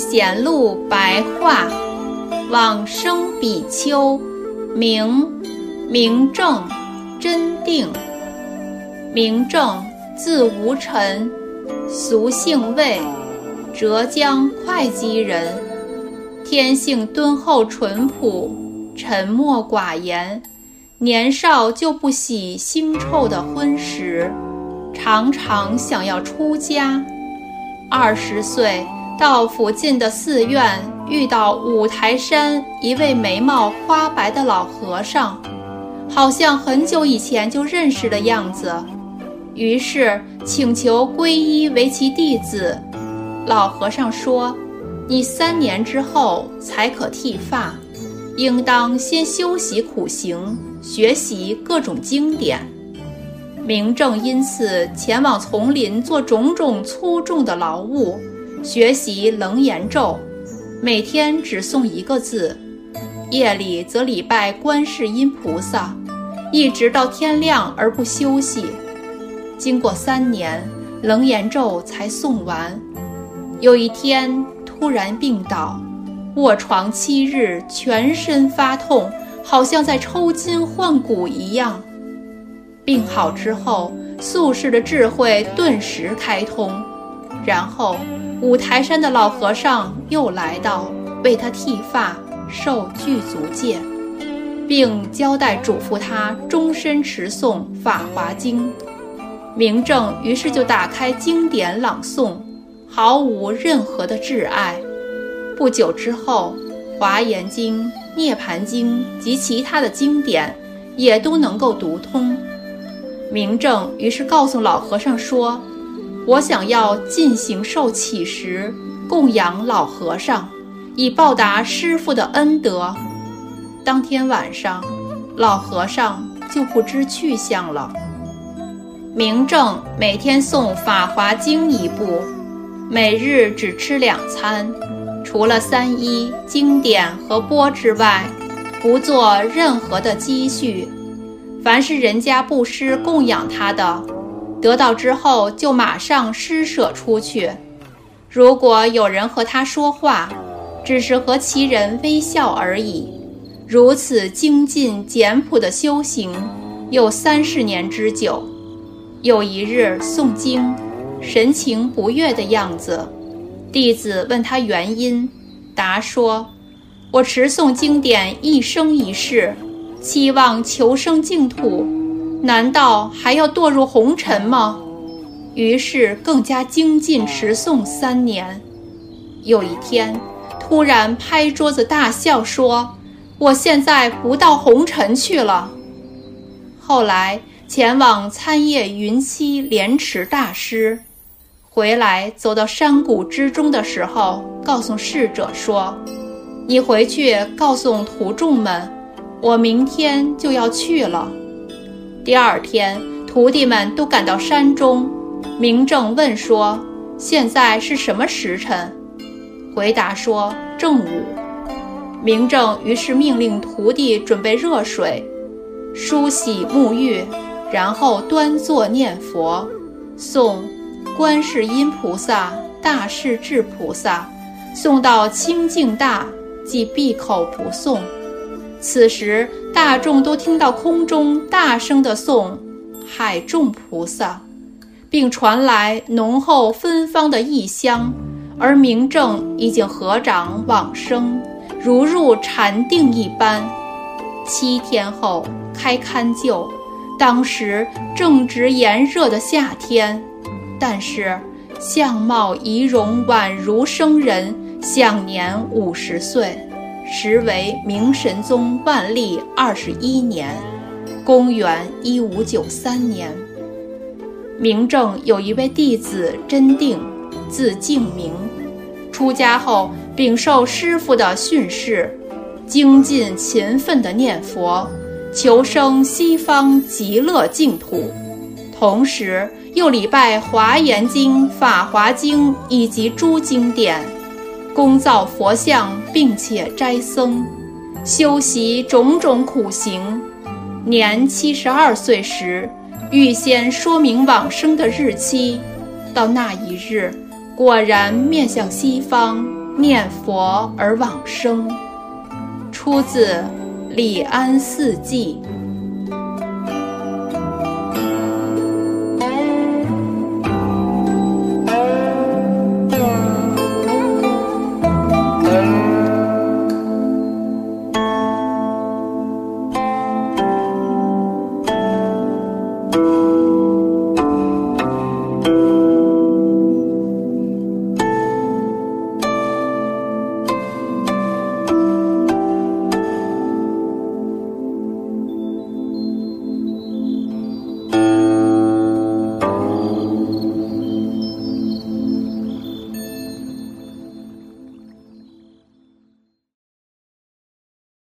土圣贤录白话，往生比丘，名明正，真定。明正，字无尘，俗姓魏，浙江会稽人，天性敦厚淳朴，沉默寡言。年少就不喜腥臭的荤食，常常想要出家。二十岁到附近的寺院，遇到五台山一位眉毛花白的老和尚，好像很久以前就认识的样子。于是请求皈依为其弟子。老和尚说：“你三年之后才可剃发。”应当先修习苦行，学习各种经典。明正因此前往丛林做种种粗重的劳务，学习楞严咒，每天只诵一个字；夜里则礼拜观世音菩萨，一直到天亮而不休息。经过三年，楞严咒才诵完。有一天突然病倒。卧床七日，全身发痛，好像在抽筋换骨一样。病好之后，宿世的智慧顿时开通。然后，五台山的老和尚又来到，为他剃发、受具足戒，并交代嘱咐他终身持诵《法华经》。明正于是就打开经典朗诵，毫无任何的挚爱。不久之后，《华严经》《涅盘经》及其他的经典也都能够读通。明正于是告诉老和尚说：“我想要进行受乞食，供养老和尚，以报答师父的恩德。”当天晚上，老和尚就不知去向了。明正每天诵《法华经》一部，每日只吃两餐。除了三衣、经典和钵之外，不做任何的积蓄。凡是人家布施供养他的，得到之后就马上施舍出去。如果有人和他说话，只是和其人微笑而已。如此精进简朴的修行，有三十年之久。有一日诵经，神情不悦的样子。弟子问他原因，答说：“我持诵经典一生一世，期望求生净土，难道还要堕入红尘吗？”于是更加精进持诵三年。有一天，突然拍桌子大笑说：“我现在不到红尘去了。”后来前往参谒云栖莲池大师。回来，走到山谷之中的时候，告诉侍者说：“你回去告诉徒众们，我明天就要去了。”第二天，徒弟们都赶到山中。明正问说：“现在是什么时辰？”回答说：“正午。”明正于是命令徒弟准备热水，梳洗沐浴，然后端坐念佛，诵。观世音菩萨、大势至菩萨，诵到清净大，即闭口不诵。此时大众都听到空中大声的诵海众菩萨，并传来浓厚芬芳的异香，而明正已经合掌往生，如入禅定一般。七天后开龛就，当时正值炎热的夏天。但是，相貌仪容宛如生人，享年五十岁，时为明神宗万历二十一年，公元一五九三年。明正有一位弟子真定，字敬明，出家后秉受师父的训示，精进勤奋地念佛，求生西方极乐净土，同时。又礼拜《华严经》《法华经》以及诸经典，恭造佛像，并且斋僧，修习种种苦行。年七十二岁时，预先说明往生的日期。到那一日，果然面向西方念佛而往生。出自《礼安四记》。